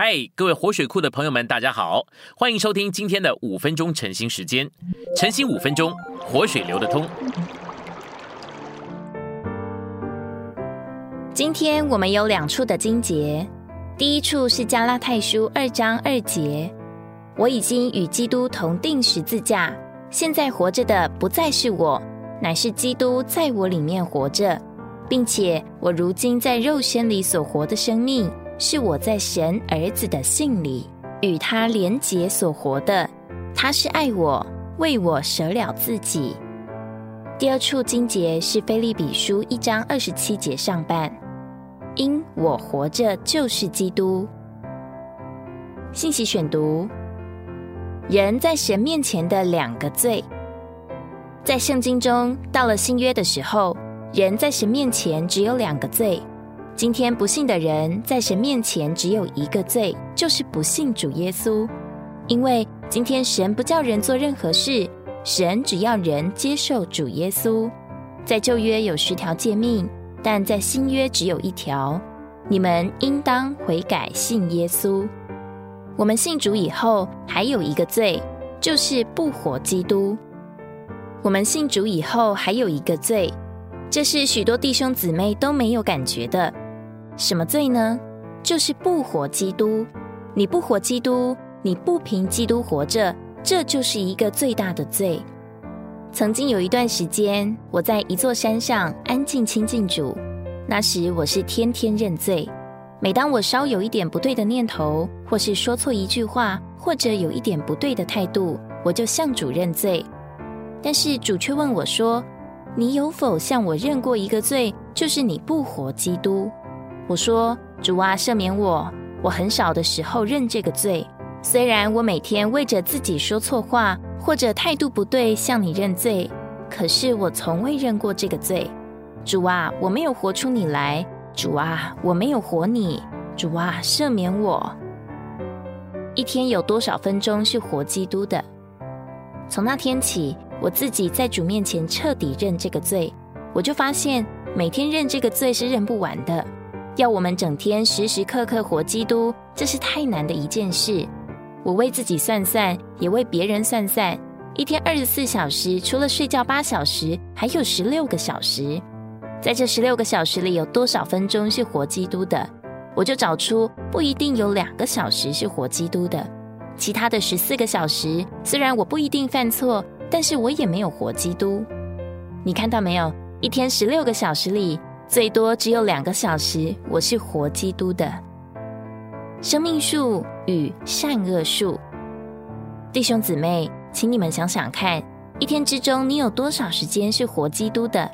嗨，各位活水库的朋友们，大家好，欢迎收听今天的五分钟晨兴时间。晨兴五分钟，活水流得通。今天我们有两处的经节，第一处是加拉太书二章二节：“我已经与基督同定十字架，现在活着的不再是我，乃是基督在我里面活着，并且我如今在肉身里所活的生命。”是我在神儿子的信里与他连结所活的，他是爱我，为我舍了自己。第二处经节是菲利比书一章二十七节上半，因我活着就是基督。信息选读：人在神面前的两个罪，在圣经中，到了新约的时候，人在神面前只有两个罪。今天不信的人在神面前只有一个罪，就是不信主耶稣。因为今天神不叫人做任何事，神只要人接受主耶稣。在旧约有十条诫命，但在新约只有一条：你们应当悔改信耶稣。我们信主以后还有一个罪，就是不活基督。我们信主以后还有一个罪，这是许多弟兄姊妹都没有感觉的。什么罪呢？就是不活基督。你不活基督，你不凭基督活着，这就是一个最大的罪。曾经有一段时间，我在一座山上安静亲近主，那时我是天天认罪。每当我稍有一点不对的念头，或是说错一句话，或者有一点不对的态度，我就向主认罪。但是主却问我说：“你有否向我认过一个罪？就是你不活基督。”我说：“主啊，赦免我！我很少的时候认这个罪。虽然我每天为着自己说错话或者态度不对向你认罪，可是我从未认过这个罪。主啊，我没有活出你来。主啊，我没有活你。主啊，赦免我！一天有多少分钟是活基督的？从那天起，我自己在主面前彻底认这个罪，我就发现每天认这个罪是认不完的。”要我们整天时时刻刻活基督，这是太难的一件事。我为自己算算，也为别人算算。一天二十四小时，除了睡觉八小时，还有十六个小时。在这十六个小时里，有多少分钟是活基督的？我就找出，不一定有两个小时是活基督的。其他的十四个小时，虽然我不一定犯错，但是我也没有活基督。你看到没有？一天十六个小时里。最多只有两个小时，我是活基督的生命树与善恶树。弟兄姊妹，请你们想想看，一天之中你有多少时间是活基督的？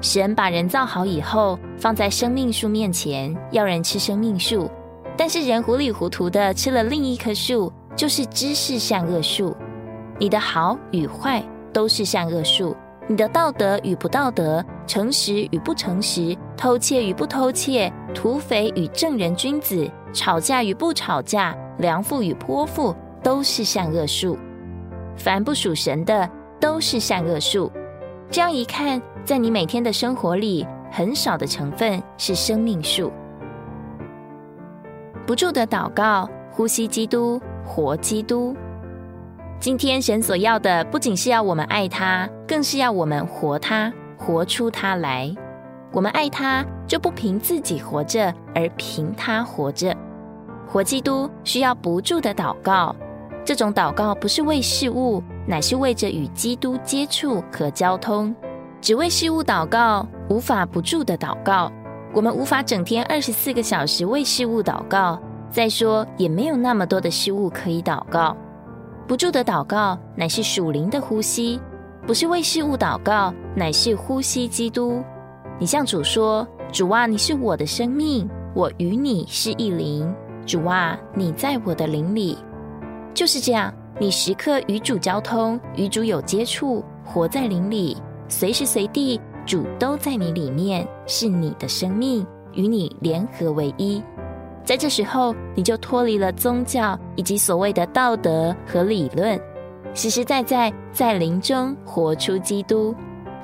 神把人造好以后，放在生命树面前，要人吃生命树，但是人糊里糊涂的吃了另一棵树，就是知识善恶树。你的好与坏都是善恶树。你的道德与不道德，诚实与不诚实，偷窃与不偷窃，土匪与正人君子，吵架与不吵架，良妇与泼妇，都是善恶树。凡不属神的，都是善恶树。这样一看，在你每天的生活里，很少的成分是生命树。不住的祷告，呼吸基督，活基督。今天神所要的，不仅是要我们爱他，更是要我们活他，活出他来。我们爱他，就不凭自己活着，而凭他活着。活基督需要不住的祷告，这种祷告不是为事物，乃是为着与基督接触和交通。只为事物祷告，无法不住的祷告。我们无法整天二十四个小时为事物祷告。再说，也没有那么多的事物可以祷告。不住的祷告，乃是属灵的呼吸，不是为事物祷告，乃是呼吸基督。你向主说：“主啊，你是我的生命，我与你是一灵。主啊，你在我的灵里。”就是这样，你时刻与主交通，与主有接触，活在灵里，随时随地主都在你里面，是你的生命，与你联合为一。在这时候，你就脱离了宗教以及所谓的道德和理论，实实在在在灵中活出基督，